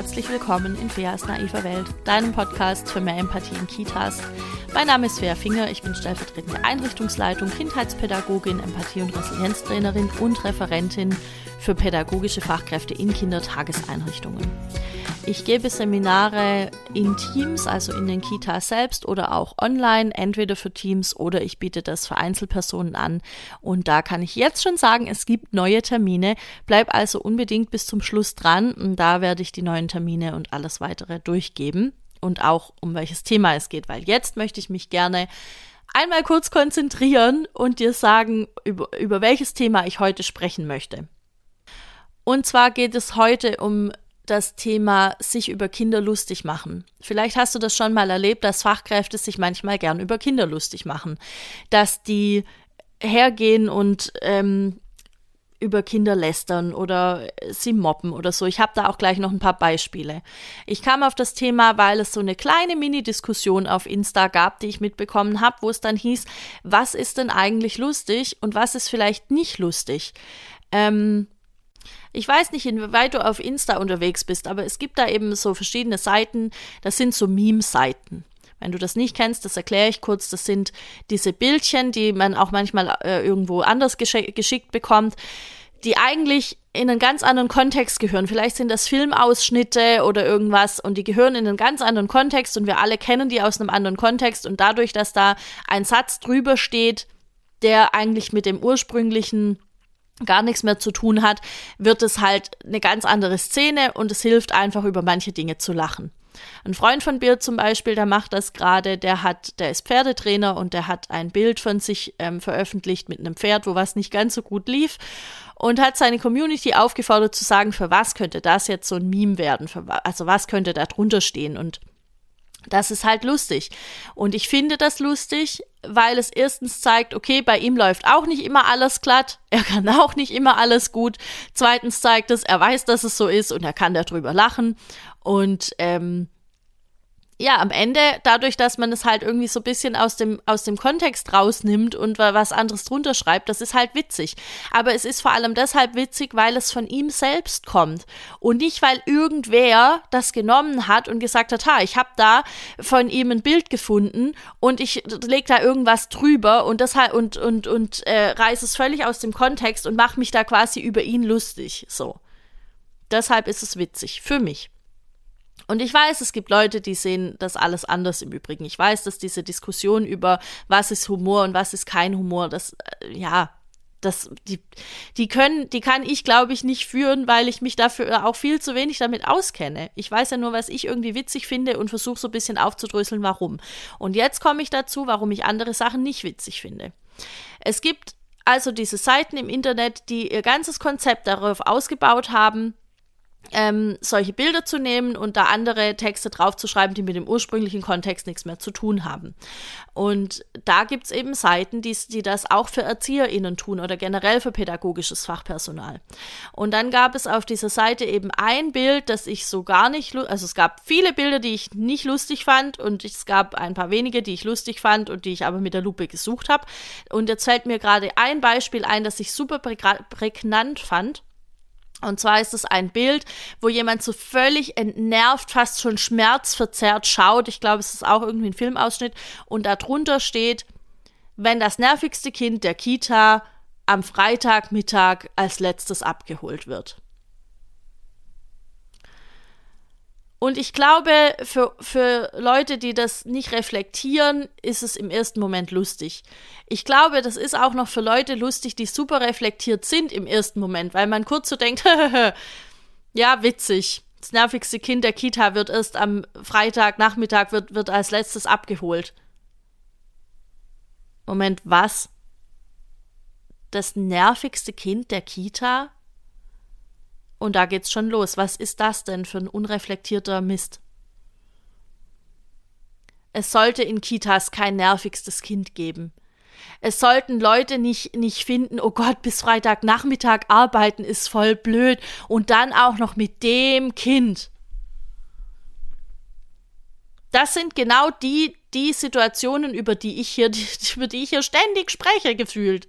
herzlich willkommen in Feas naiver Welt, deinem Podcast für mehr Empathie in Kitas. Mein Name ist Fea Finger, ich bin stellvertretende Einrichtungsleitung, Kindheitspädagogin, Empathie- und Resilienztrainerin und Referentin für pädagogische Fachkräfte in Kindertageseinrichtungen. Ich gebe Seminare in Teams, also in den Kitas selbst oder auch online, entweder für Teams oder ich biete das für Einzelpersonen an. Und da kann ich jetzt schon sagen, es gibt neue Termine. Bleib also unbedingt bis zum Schluss dran und da werde ich die neuen Termine und alles weitere durchgeben und auch um welches Thema es geht, weil jetzt möchte ich mich gerne einmal kurz konzentrieren und dir sagen, über, über welches Thema ich heute sprechen möchte. Und zwar geht es heute um das Thema sich über Kinder lustig machen. Vielleicht hast du das schon mal erlebt, dass Fachkräfte sich manchmal gern über Kinder lustig machen, dass die hergehen und ähm, über Kinder lästern oder sie mobben oder so. Ich habe da auch gleich noch ein paar Beispiele. Ich kam auf das Thema, weil es so eine kleine Mini-Diskussion auf Insta gab, die ich mitbekommen habe, wo es dann hieß, was ist denn eigentlich lustig und was ist vielleicht nicht lustig? Ähm, ich weiß nicht, inwieweit du auf Insta unterwegs bist, aber es gibt da eben so verschiedene Seiten, das sind so Meme-Seiten. Wenn du das nicht kennst, das erkläre ich kurz. Das sind diese Bildchen, die man auch manchmal äh, irgendwo anders geschick geschickt bekommt, die eigentlich in einen ganz anderen Kontext gehören. Vielleicht sind das Filmausschnitte oder irgendwas und die gehören in einen ganz anderen Kontext und wir alle kennen die aus einem anderen Kontext und dadurch, dass da ein Satz drüber steht, der eigentlich mit dem ursprünglichen gar nichts mehr zu tun hat, wird es halt eine ganz andere Szene und es hilft einfach über manche Dinge zu lachen. Ein Freund von Bill zum Beispiel, der macht das gerade, der hat, der ist Pferdetrainer und der hat ein Bild von sich ähm, veröffentlicht mit einem Pferd, wo was nicht ganz so gut lief und hat seine Community aufgefordert zu sagen, für was könnte das jetzt so ein Meme werden, für, also was könnte da drunter stehen und das ist halt lustig. Und ich finde das lustig, weil es erstens zeigt, okay, bei ihm läuft auch nicht immer alles glatt, er kann auch nicht immer alles gut. Zweitens zeigt es, er weiß, dass es so ist und er kann darüber lachen. Und ähm, ja, am Ende, dadurch, dass man es halt irgendwie so ein bisschen aus dem, aus dem Kontext rausnimmt und was anderes drunter schreibt, das ist halt witzig. Aber es ist vor allem deshalb witzig, weil es von ihm selbst kommt. Und nicht, weil irgendwer das genommen hat und gesagt hat, ha, ich habe da von ihm ein Bild gefunden und ich leg da irgendwas drüber und das halt und, und, und äh, reiße es völlig aus dem Kontext und mache mich da quasi über ihn lustig. So. Deshalb ist es witzig. Für mich. Und ich weiß, es gibt Leute, die sehen das alles anders im Übrigen. Ich weiß, dass diese Diskussion über was ist Humor und was ist kein Humor, das, äh, ja, das, die, die können, die kann ich, glaube ich, nicht führen, weil ich mich dafür auch viel zu wenig damit auskenne. Ich weiß ja nur, was ich irgendwie witzig finde und versuche so ein bisschen aufzudröseln, warum. Und jetzt komme ich dazu, warum ich andere Sachen nicht witzig finde. Es gibt also diese Seiten im Internet, die ihr ganzes Konzept darauf ausgebaut haben, ähm, solche Bilder zu nehmen und da andere Texte draufzuschreiben, die mit dem ursprünglichen Kontext nichts mehr zu tun haben. Und da gibt es eben Seiten, die, die das auch für ErzieherInnen tun oder generell für pädagogisches Fachpersonal. Und dann gab es auf dieser Seite eben ein Bild, das ich so gar nicht, also es gab viele Bilder, die ich nicht lustig fand und es gab ein paar wenige, die ich lustig fand und die ich aber mit der Lupe gesucht habe. Und jetzt fällt mir gerade ein Beispiel ein, das ich super prägnant fand. Und zwar ist es ein Bild, wo jemand so völlig entnervt, fast schon schmerzverzerrt schaut. Ich glaube, es ist auch irgendwie ein Filmausschnitt. Und darunter steht, wenn das nervigste Kind der Kita am Freitagmittag als letztes abgeholt wird. Und ich glaube, für, für Leute, die das nicht reflektieren, ist es im ersten Moment lustig. Ich glaube, das ist auch noch für Leute lustig, die super reflektiert sind im ersten Moment, weil man kurz so denkt, ja, witzig. Das nervigste Kind der Kita wird erst am Freitagnachmittag wird, wird als letztes abgeholt. Moment, was? Das nervigste Kind der Kita? Und da geht's schon los. Was ist das denn für ein unreflektierter Mist? Es sollte in Kitas kein nervigstes Kind geben. Es sollten Leute nicht, nicht finden, oh Gott, bis Freitagnachmittag arbeiten ist voll blöd und dann auch noch mit dem Kind. Das sind genau die, die Situationen, über die ich hier, die, über die ich hier ständig spreche, gefühlt.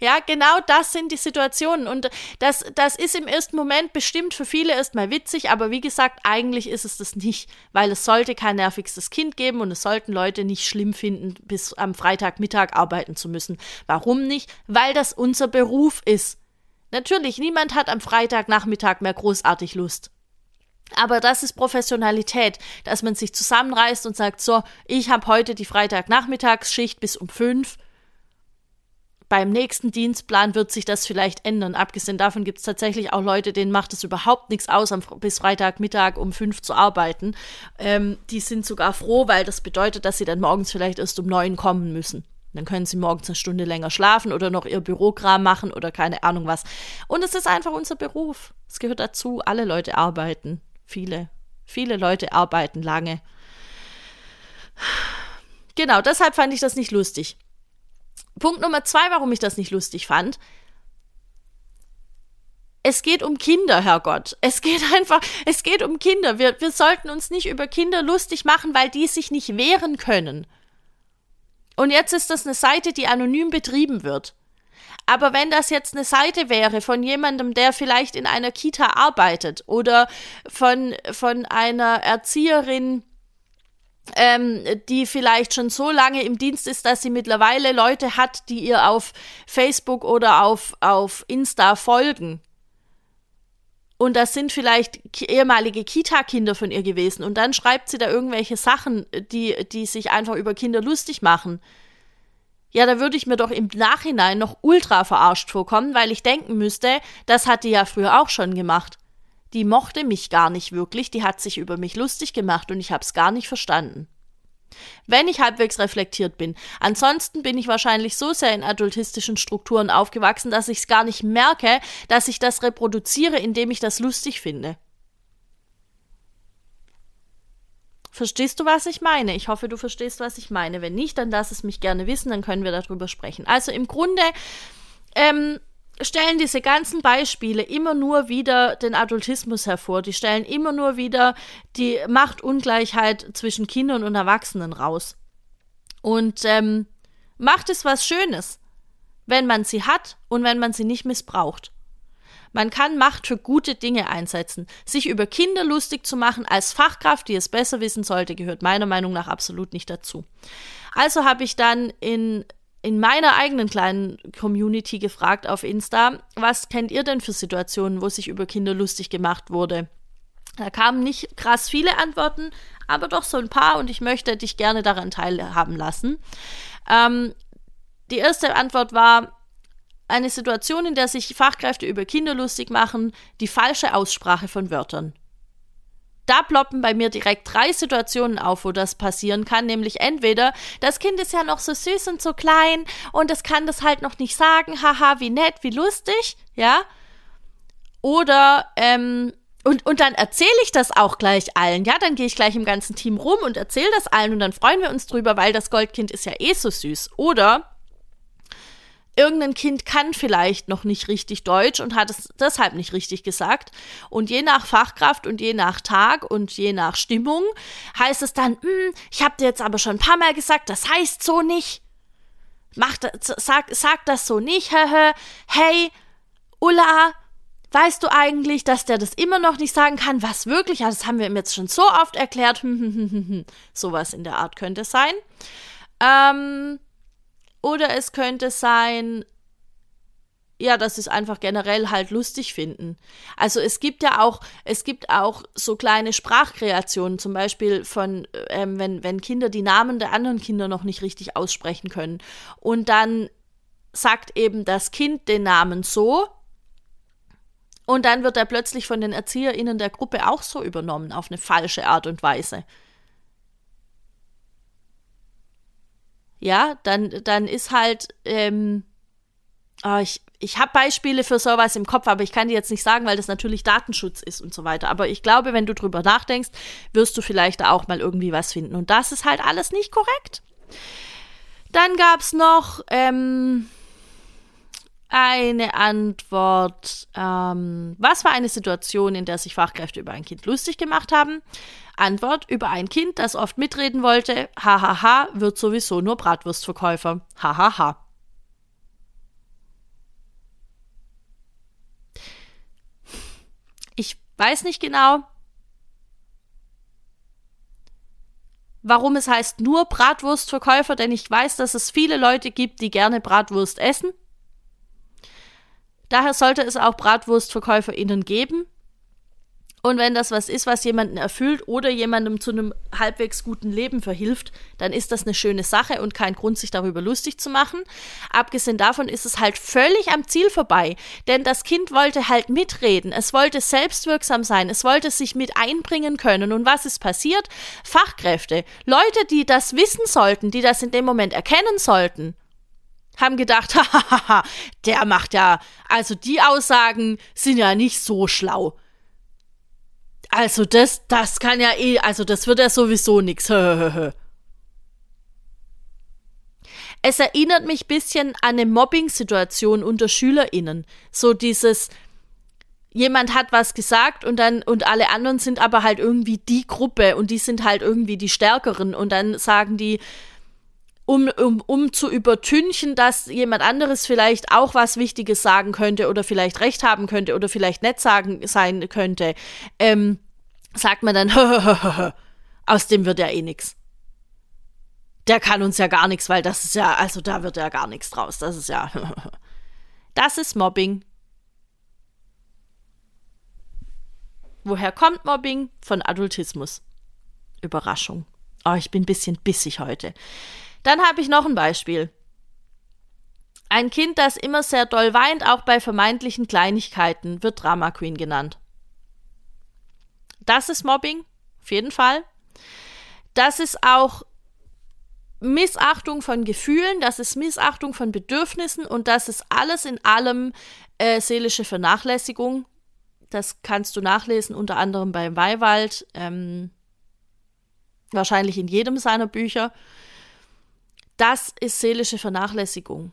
Ja, genau das sind die Situationen. Und das, das ist im ersten Moment bestimmt für viele erstmal witzig, aber wie gesagt, eigentlich ist es das nicht, weil es sollte kein nervigstes Kind geben und es sollten Leute nicht schlimm finden, bis am Freitagmittag arbeiten zu müssen. Warum nicht? Weil das unser Beruf ist. Natürlich, niemand hat am Freitagnachmittag mehr großartig Lust. Aber das ist Professionalität, dass man sich zusammenreißt und sagt, so, ich habe heute die Freitagnachmittagsschicht bis um fünf. Beim nächsten Dienstplan wird sich das vielleicht ändern. Abgesehen davon gibt es tatsächlich auch Leute, denen macht es überhaupt nichts aus, bis Freitagmittag um fünf zu arbeiten. Ähm, die sind sogar froh, weil das bedeutet, dass sie dann morgens vielleicht erst um neun kommen müssen. Dann können sie morgens eine Stunde länger schlafen oder noch ihr Bürokram machen oder keine Ahnung was. Und es ist einfach unser Beruf. Es gehört dazu, alle Leute arbeiten. Viele, viele Leute arbeiten lange. Genau, deshalb fand ich das nicht lustig. Punkt Nummer zwei, warum ich das nicht lustig fand. Es geht um Kinder, Herrgott. Es geht einfach, es geht um Kinder. Wir, wir sollten uns nicht über Kinder lustig machen, weil die sich nicht wehren können. Und jetzt ist das eine Seite, die anonym betrieben wird. Aber wenn das jetzt eine Seite wäre von jemandem, der vielleicht in einer Kita arbeitet oder von, von einer Erzieherin, ähm, die vielleicht schon so lange im Dienst ist, dass sie mittlerweile Leute hat, die ihr auf Facebook oder auf, auf Insta folgen. Und das sind vielleicht ehemalige Kita-Kinder von ihr gewesen. Und dann schreibt sie da irgendwelche Sachen, die, die sich einfach über Kinder lustig machen ja, da würde ich mir doch im Nachhinein noch ultra verarscht vorkommen, weil ich denken müsste, das hat die ja früher auch schon gemacht. Die mochte mich gar nicht wirklich, die hat sich über mich lustig gemacht und ich hab's gar nicht verstanden. Wenn ich halbwegs reflektiert bin. Ansonsten bin ich wahrscheinlich so sehr in adultistischen Strukturen aufgewachsen, dass ich's gar nicht merke, dass ich das reproduziere, indem ich das lustig finde. Verstehst du, was ich meine? Ich hoffe, du verstehst, was ich meine. Wenn nicht, dann lass es mich gerne wissen, dann können wir darüber sprechen. Also im Grunde ähm, stellen diese ganzen Beispiele immer nur wieder den Adultismus hervor. Die stellen immer nur wieder die Machtungleichheit zwischen Kindern und Erwachsenen raus. Und ähm, Macht ist was Schönes, wenn man sie hat und wenn man sie nicht missbraucht. Man kann Macht für gute Dinge einsetzen. Sich über Kinder lustig zu machen als Fachkraft, die es besser wissen sollte, gehört meiner Meinung nach absolut nicht dazu. Also habe ich dann in in meiner eigenen kleinen Community gefragt auf Insta, was kennt ihr denn für Situationen, wo sich über Kinder lustig gemacht wurde? Da kamen nicht krass viele Antworten, aber doch so ein paar und ich möchte dich gerne daran teilhaben lassen. Ähm, die erste Antwort war, eine Situation, in der sich Fachkräfte über Kinder lustig machen, die falsche Aussprache von Wörtern. Da ploppen bei mir direkt drei Situationen auf, wo das passieren kann, nämlich entweder das Kind ist ja noch so süß und so klein und es kann das halt noch nicht sagen, haha, wie nett, wie lustig, ja, oder ähm, und, und dann erzähle ich das auch gleich allen, ja, dann gehe ich gleich im ganzen Team rum und erzähle das allen und dann freuen wir uns drüber, weil das Goldkind ist ja eh so süß. Oder irgendein Kind kann vielleicht noch nicht richtig Deutsch und hat es deshalb nicht richtig gesagt. Und je nach Fachkraft und je nach Tag und je nach Stimmung heißt es dann, hm, ich habe dir jetzt aber schon ein paar Mal gesagt, das heißt so nicht. Mach sag, sag das so nicht. hey, Ulla, weißt du eigentlich, dass der das immer noch nicht sagen kann? Was wirklich? Ja, das haben wir ihm jetzt schon so oft erklärt. Sowas in der Art könnte es sein. Ähm, oder es könnte sein, ja, dass sie es einfach generell halt lustig finden. Also es gibt ja auch, es gibt auch so kleine Sprachkreationen, zum Beispiel von, ähm, wenn, wenn Kinder die Namen der anderen Kinder noch nicht richtig aussprechen können. Und dann sagt eben das Kind den Namen so. Und dann wird er plötzlich von den ErzieherInnen der Gruppe auch so übernommen, auf eine falsche Art und Weise. Ja, dann, dann ist halt, ähm, oh, ich, ich habe Beispiele für sowas im Kopf, aber ich kann dir jetzt nicht sagen, weil das natürlich Datenschutz ist und so weiter. Aber ich glaube, wenn du drüber nachdenkst, wirst du vielleicht da auch mal irgendwie was finden. Und das ist halt alles nicht korrekt. Dann gab's noch ähm, eine Antwort. Ähm, was war eine Situation, in der sich Fachkräfte über ein Kind lustig gemacht haben? Antwort über ein Kind, das oft mitreden wollte, hahaha, wird sowieso nur Bratwurstverkäufer. Hahaha. Ich weiß nicht genau, warum es heißt nur Bratwurstverkäufer, denn ich weiß, dass es viele Leute gibt, die gerne Bratwurst essen. Daher sollte es auch BratwurstverkäuferInnen geben. Und wenn das was ist, was jemanden erfüllt oder jemandem zu einem halbwegs guten Leben verhilft, dann ist das eine schöne Sache und kein Grund, sich darüber lustig zu machen. Abgesehen davon ist es halt völlig am Ziel vorbei, denn das Kind wollte halt mitreden, es wollte selbstwirksam sein, es wollte sich mit einbringen können. Und was ist passiert? Fachkräfte, Leute, die das wissen sollten, die das in dem Moment erkennen sollten, haben gedacht, hahaha, der macht ja, also die Aussagen sind ja nicht so schlau. Also das, das kann ja eh, also das wird ja sowieso nix. Es erinnert mich bisschen an eine Mobbing-Situation unter SchülerInnen. So dieses, jemand hat was gesagt und dann, und alle anderen sind aber halt irgendwie die Gruppe und die sind halt irgendwie die Stärkeren und dann sagen die, um, um, um zu übertünchen, dass jemand anderes vielleicht auch was Wichtiges sagen könnte oder vielleicht recht haben könnte oder vielleicht nett sagen sein könnte, ähm, sagt man dann, aus dem wird ja eh nix. Der kann uns ja gar nichts, weil das ist ja, also da wird ja gar nichts draus. Das ist ja. das ist Mobbing. Woher kommt Mobbing? Von Adultismus. Überraschung. Oh, ich bin ein bisschen bissig heute. Dann habe ich noch ein Beispiel. Ein Kind, das immer sehr doll weint, auch bei vermeintlichen Kleinigkeiten, wird Drama Queen genannt. Das ist Mobbing, auf jeden Fall. Das ist auch Missachtung von Gefühlen, das ist Missachtung von Bedürfnissen und das ist alles in allem äh, seelische Vernachlässigung. Das kannst du nachlesen, unter anderem beim Weiwald, ähm, wahrscheinlich in jedem seiner Bücher. Das ist seelische Vernachlässigung.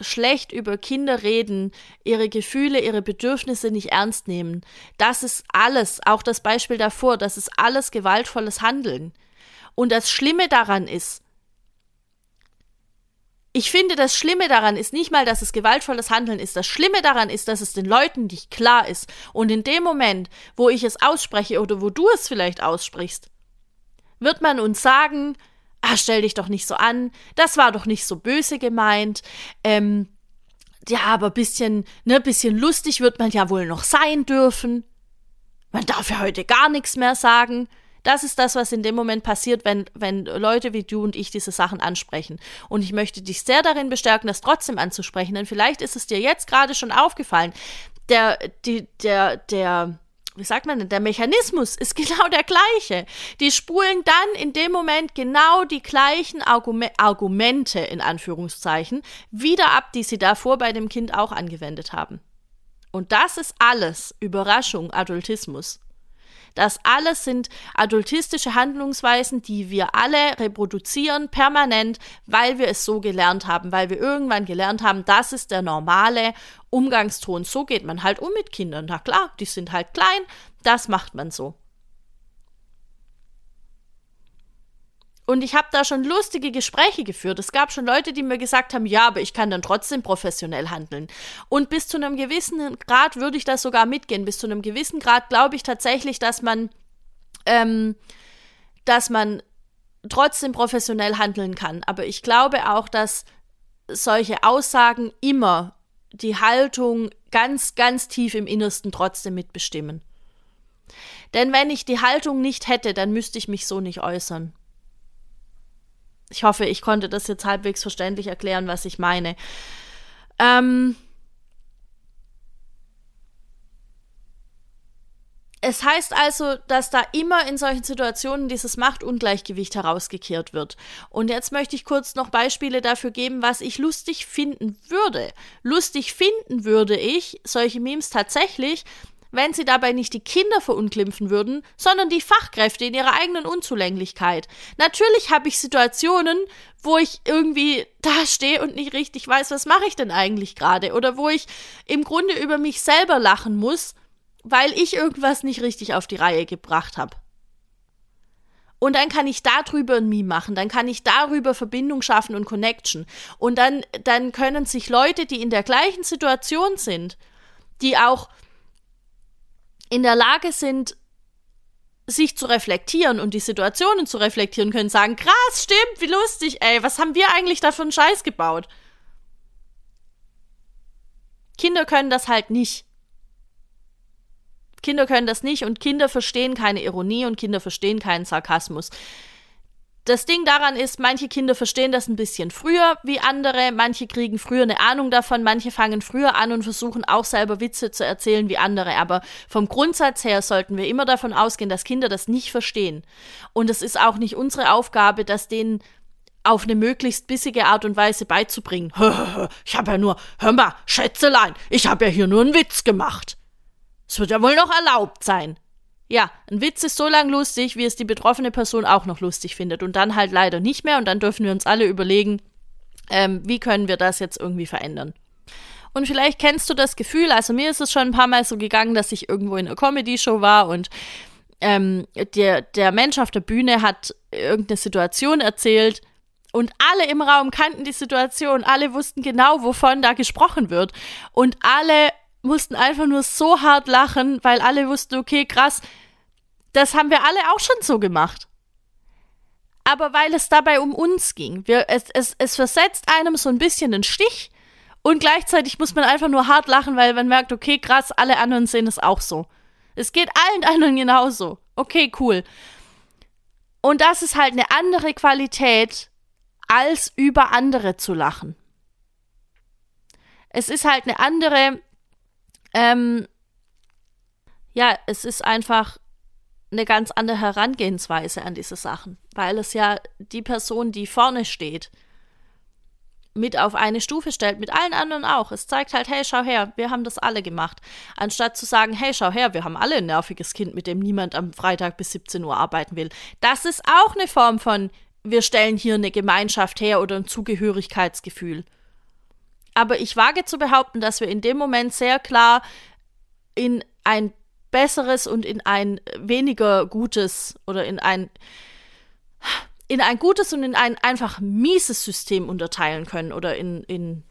Schlecht über Kinder reden, ihre Gefühle, ihre Bedürfnisse nicht ernst nehmen. Das ist alles, auch das Beispiel davor, das ist alles gewaltvolles Handeln. Und das Schlimme daran ist, ich finde, das Schlimme daran ist nicht mal, dass es gewaltvolles Handeln ist. Das Schlimme daran ist, dass es den Leuten nicht klar ist. Und in dem Moment, wo ich es ausspreche oder wo du es vielleicht aussprichst, wird man uns sagen, ah, stell dich doch nicht so an, das war doch nicht so böse gemeint, ähm, ja, aber bisschen, ne, bisschen lustig wird man ja wohl noch sein dürfen. Man darf ja heute gar nichts mehr sagen. Das ist das, was in dem Moment passiert, wenn, wenn Leute wie du und ich diese Sachen ansprechen. Und ich möchte dich sehr darin bestärken, das trotzdem anzusprechen, denn vielleicht ist es dir jetzt gerade schon aufgefallen. Der, die, der, der, wie sagt man denn, der Mechanismus ist genau der gleiche. Die spulen dann in dem Moment genau die gleichen Argume Argumente in Anführungszeichen wieder ab, die sie davor bei dem Kind auch angewendet haben. Und das ist alles Überraschung, Adultismus. Das alles sind adultistische Handlungsweisen, die wir alle reproduzieren permanent, weil wir es so gelernt haben, weil wir irgendwann gelernt haben, das ist der normale Umgangston. So geht man halt um mit Kindern. Na klar, die sind halt klein, das macht man so. Und ich habe da schon lustige Gespräche geführt. Es gab schon Leute, die mir gesagt haben, ja, aber ich kann dann trotzdem professionell handeln. Und bis zu einem gewissen Grad würde ich das sogar mitgehen. Bis zu einem gewissen Grad glaube ich tatsächlich, dass man, ähm, dass man trotzdem professionell handeln kann. Aber ich glaube auch, dass solche Aussagen immer die Haltung ganz, ganz tief im Innersten trotzdem mitbestimmen. Denn wenn ich die Haltung nicht hätte, dann müsste ich mich so nicht äußern. Ich hoffe, ich konnte das jetzt halbwegs verständlich erklären, was ich meine. Ähm es heißt also, dass da immer in solchen Situationen dieses Machtungleichgewicht herausgekehrt wird. Und jetzt möchte ich kurz noch Beispiele dafür geben, was ich lustig finden würde. Lustig finden würde ich solche Memes tatsächlich, wenn sie dabei nicht die Kinder verunglimpfen würden, sondern die Fachkräfte in ihrer eigenen Unzulänglichkeit. Natürlich habe ich Situationen, wo ich irgendwie da stehe und nicht richtig weiß, was mache ich denn eigentlich gerade, oder wo ich im Grunde über mich selber lachen muss, weil ich irgendwas nicht richtig auf die Reihe gebracht habe. Und dann kann ich darüber ein Meme machen, dann kann ich darüber Verbindung schaffen und Connection. Und dann, dann können sich Leute, die in der gleichen Situation sind, die auch in der Lage sind, sich zu reflektieren und die Situationen zu reflektieren können, sagen, krass, stimmt, wie lustig, ey, was haben wir eigentlich da für einen Scheiß gebaut? Kinder können das halt nicht. Kinder können das nicht und Kinder verstehen keine Ironie und Kinder verstehen keinen Sarkasmus. Das Ding daran ist, manche Kinder verstehen das ein bisschen früher wie andere, manche kriegen früher eine Ahnung davon, manche fangen früher an und versuchen auch selber Witze zu erzählen wie andere. Aber vom Grundsatz her sollten wir immer davon ausgehen, dass Kinder das nicht verstehen. Und es ist auch nicht unsere Aufgabe, das denen auf eine möglichst bissige Art und Weise beizubringen. Ich habe ja nur, hör mal, Schätzelein, ich habe ja hier nur einen Witz gemacht. Es wird ja wohl noch erlaubt sein. Ja, ein Witz ist so lang lustig, wie es die betroffene Person auch noch lustig findet. Und dann halt leider nicht mehr. Und dann dürfen wir uns alle überlegen, ähm, wie können wir das jetzt irgendwie verändern. Und vielleicht kennst du das Gefühl, also mir ist es schon ein paar Mal so gegangen, dass ich irgendwo in einer Comedy-Show war und ähm, der, der Mensch auf der Bühne hat irgendeine Situation erzählt und alle im Raum kannten die Situation, alle wussten genau, wovon da gesprochen wird. Und alle mussten einfach nur so hart lachen, weil alle wussten, okay, krass, das haben wir alle auch schon so gemacht. Aber weil es dabei um uns ging. Wir, es, es, es versetzt einem so ein bisschen den Stich und gleichzeitig muss man einfach nur hart lachen, weil man merkt, okay, krass, alle anderen sehen es auch so. Es geht allen anderen genauso. Okay, cool. Und das ist halt eine andere Qualität, als über andere zu lachen. Es ist halt eine andere ähm, ja, es ist einfach eine ganz andere Herangehensweise an diese Sachen, weil es ja die Person, die vorne steht, mit auf eine Stufe stellt, mit allen anderen auch. Es zeigt halt, hey, schau her, wir haben das alle gemacht. Anstatt zu sagen, hey, schau her, wir haben alle ein nerviges Kind, mit dem niemand am Freitag bis 17 Uhr arbeiten will. Das ist auch eine Form von, wir stellen hier eine Gemeinschaft her oder ein Zugehörigkeitsgefühl. Aber ich wage zu behaupten, dass wir in dem Moment sehr klar in ein besseres und in ein weniger gutes oder in ein in ein gutes und in ein einfach mieses System unterteilen können oder in, in,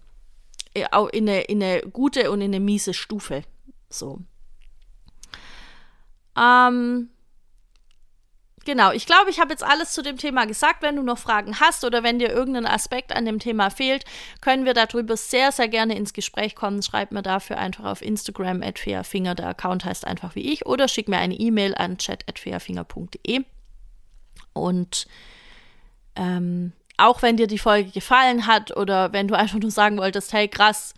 in, eine, in eine gute und in eine miese Stufe. So. Ähm, Genau, ich glaube, ich habe jetzt alles zu dem Thema gesagt. Wenn du noch Fragen hast oder wenn dir irgendein Aspekt an dem Thema fehlt, können wir darüber sehr, sehr gerne ins Gespräch kommen. Schreib mir dafür einfach auf Instagram at fairfinger, der Account heißt einfach wie ich, oder schick mir eine E-Mail an chat.fairfinger.de. Und ähm, auch wenn dir die Folge gefallen hat oder wenn du einfach nur sagen wolltest, hey krass,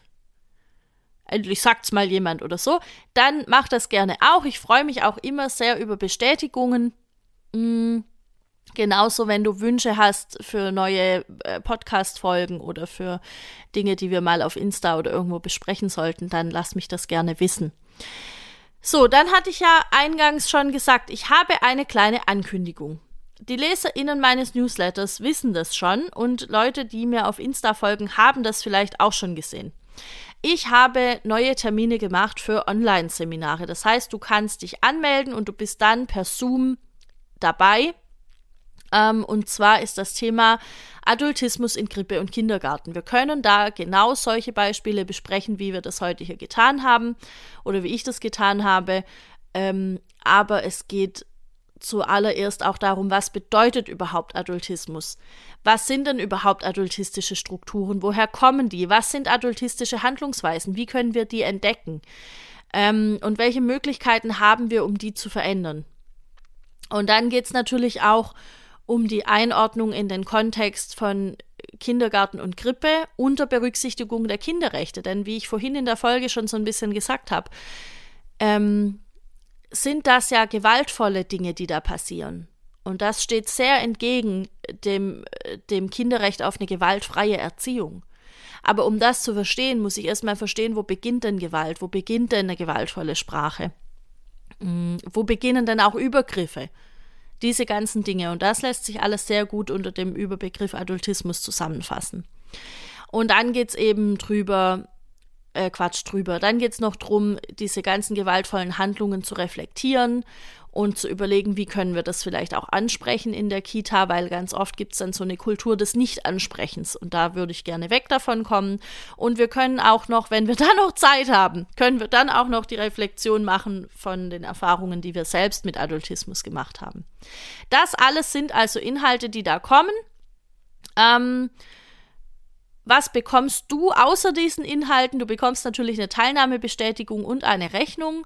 endlich sagt's mal jemand oder so, dann mach das gerne auch. Ich freue mich auch immer sehr über Bestätigungen Mm, genauso, wenn du Wünsche hast für neue äh, Podcast-Folgen oder für Dinge, die wir mal auf Insta oder irgendwo besprechen sollten, dann lass mich das gerne wissen. So, dann hatte ich ja eingangs schon gesagt, ich habe eine kleine Ankündigung. Die LeserInnen meines Newsletters wissen das schon und Leute, die mir auf Insta folgen, haben das vielleicht auch schon gesehen. Ich habe neue Termine gemacht für Online-Seminare. Das heißt, du kannst dich anmelden und du bist dann per Zoom dabei. Ähm, und zwar ist das Thema Adultismus in Krippe und Kindergarten. Wir können da genau solche Beispiele besprechen, wie wir das heute hier getan haben oder wie ich das getan habe. Ähm, aber es geht zuallererst auch darum, was bedeutet überhaupt Adultismus? Was sind denn überhaupt adultistische Strukturen? Woher kommen die? Was sind adultistische Handlungsweisen? Wie können wir die entdecken? Ähm, und welche Möglichkeiten haben wir, um die zu verändern? Und dann geht es natürlich auch um die Einordnung in den Kontext von Kindergarten und Krippe unter Berücksichtigung der Kinderrechte. Denn wie ich vorhin in der Folge schon so ein bisschen gesagt habe, ähm, sind das ja gewaltvolle Dinge, die da passieren. Und das steht sehr entgegen dem, dem Kinderrecht auf eine gewaltfreie Erziehung. Aber um das zu verstehen, muss ich erstmal verstehen, wo beginnt denn Gewalt, wo beginnt denn eine gewaltvolle Sprache. Mm, wo beginnen denn auch Übergriffe? Diese ganzen Dinge. Und das lässt sich alles sehr gut unter dem Überbegriff Adultismus zusammenfassen. Und dann geht es eben drüber, äh, Quatsch drüber, dann geht es noch darum, diese ganzen gewaltvollen Handlungen zu reflektieren und zu überlegen, wie können wir das vielleicht auch ansprechen in der Kita, weil ganz oft gibt es dann so eine Kultur des Nicht-Ansprechens und da würde ich gerne weg davon kommen. Und wir können auch noch, wenn wir da noch Zeit haben, können wir dann auch noch die Reflexion machen von den Erfahrungen, die wir selbst mit Adultismus gemacht haben. Das alles sind also Inhalte, die da kommen. Ähm, was bekommst du außer diesen Inhalten? Du bekommst natürlich eine Teilnahmebestätigung und eine Rechnung.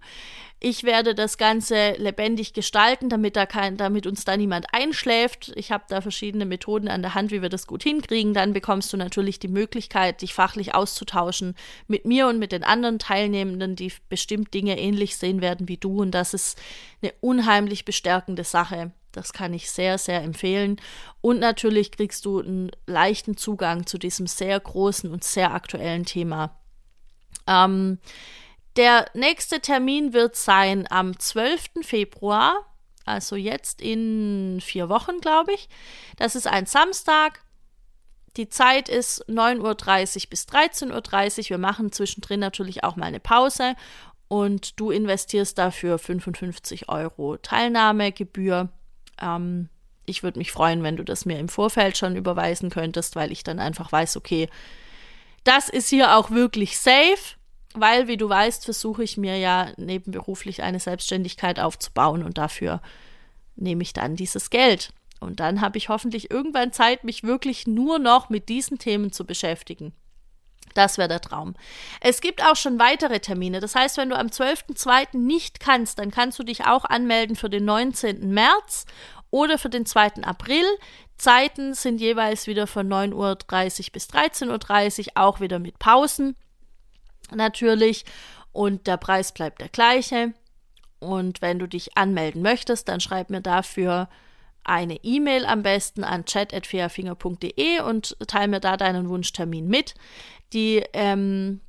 Ich werde das Ganze lebendig gestalten, damit, da kein, damit uns da niemand einschläft. Ich habe da verschiedene Methoden an der Hand, wie wir das gut hinkriegen. Dann bekommst du natürlich die Möglichkeit, dich fachlich auszutauschen mit mir und mit den anderen Teilnehmenden, die bestimmt Dinge ähnlich sehen werden wie du. Und das ist eine unheimlich bestärkende Sache. Das kann ich sehr, sehr empfehlen. Und natürlich kriegst du einen leichten Zugang zu diesem sehr großen und sehr aktuellen Thema. Ähm, der nächste Termin wird sein am 12. Februar, also jetzt in vier Wochen, glaube ich. Das ist ein Samstag. Die Zeit ist 9.30 Uhr bis 13.30 Uhr. Wir machen zwischendrin natürlich auch mal eine Pause und du investierst dafür 55 Euro Teilnahmegebühr. Ähm, ich würde mich freuen, wenn du das mir im Vorfeld schon überweisen könntest, weil ich dann einfach weiß, okay, das ist hier auch wirklich safe weil, wie du weißt, versuche ich mir ja nebenberuflich eine Selbstständigkeit aufzubauen und dafür nehme ich dann dieses Geld. Und dann habe ich hoffentlich irgendwann Zeit, mich wirklich nur noch mit diesen Themen zu beschäftigen. Das wäre der Traum. Es gibt auch schon weitere Termine. Das heißt, wenn du am 12.02. nicht kannst, dann kannst du dich auch anmelden für den 19. März oder für den 2. April. Zeiten sind jeweils wieder von 9.30 Uhr bis 13.30 Uhr, auch wieder mit Pausen natürlich und der Preis bleibt der gleiche. Und wenn du dich anmelden möchtest, dann schreib mir dafür eine E-Mail am besten an chat.fairfinger.de und teile mir da deinen Wunschtermin mit. Die ähm,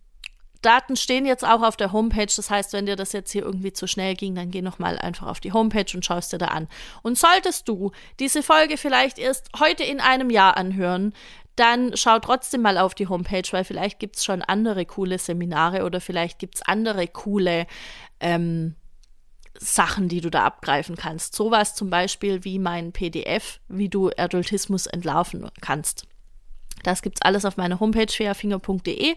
Daten stehen jetzt auch auf der Homepage. Das heißt, wenn dir das jetzt hier irgendwie zu schnell ging, dann geh nochmal einfach auf die Homepage und schaust dir da an. Und solltest du diese Folge vielleicht erst heute in einem Jahr anhören, dann schau trotzdem mal auf die Homepage, weil vielleicht gibt es schon andere coole Seminare oder vielleicht gibt es andere coole ähm, Sachen, die du da abgreifen kannst. Sowas zum Beispiel wie mein PDF, wie du Adultismus entlarven kannst. Das gibt es alles auf meiner Homepage fairfinger.de.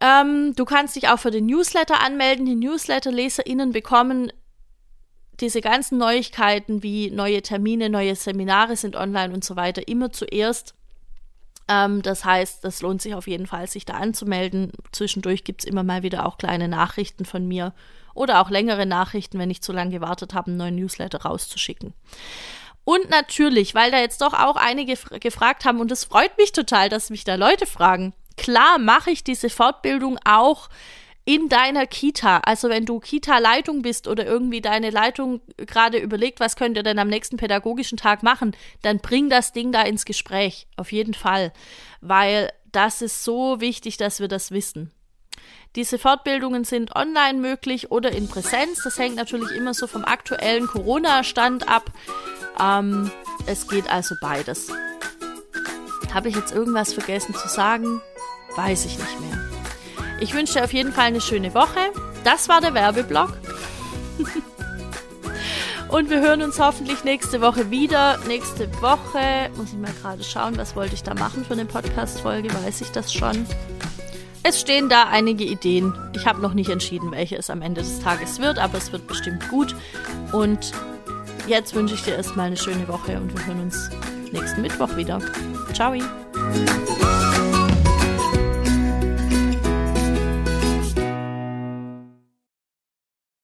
Ähm, du kannst dich auch für den Newsletter anmelden. Die Newsletter-LeserInnen bekommen diese ganzen Neuigkeiten wie neue Termine, neue Seminare sind online und so weiter immer zuerst ähm, das heißt, das lohnt sich auf jeden Fall, sich da anzumelden. Zwischendurch gibt es immer mal wieder auch kleine Nachrichten von mir oder auch längere Nachrichten, wenn ich zu lange gewartet habe, einen neuen Newsletter rauszuschicken. Und natürlich, weil da jetzt doch auch einige gefragt haben, und es freut mich total, dass mich da Leute fragen. Klar mache ich diese Fortbildung auch in deiner Kita. Also wenn du Kita-Leitung bist oder irgendwie deine Leitung gerade überlegt, was könnt ihr denn am nächsten pädagogischen Tag machen, dann bring das Ding da ins Gespräch. Auf jeden Fall. Weil das ist so wichtig, dass wir das wissen. Diese Fortbildungen sind online möglich oder in Präsenz. Das hängt natürlich immer so vom aktuellen Corona-Stand ab. Ähm, es geht also beides. Habe ich jetzt irgendwas vergessen zu sagen? Weiß ich nicht mehr. Ich wünsche dir auf jeden Fall eine schöne Woche. Das war der Werbeblock. Und wir hören uns hoffentlich nächste Woche wieder. Nächste Woche muss ich mal gerade schauen, was wollte ich da machen für eine Podcast-Folge, weiß ich das schon. Es stehen da einige Ideen. Ich habe noch nicht entschieden, welche es am Ende des Tages wird, aber es wird bestimmt gut. Und jetzt wünsche ich dir erstmal eine schöne Woche und wir hören uns nächsten Mittwoch wieder. Ciao.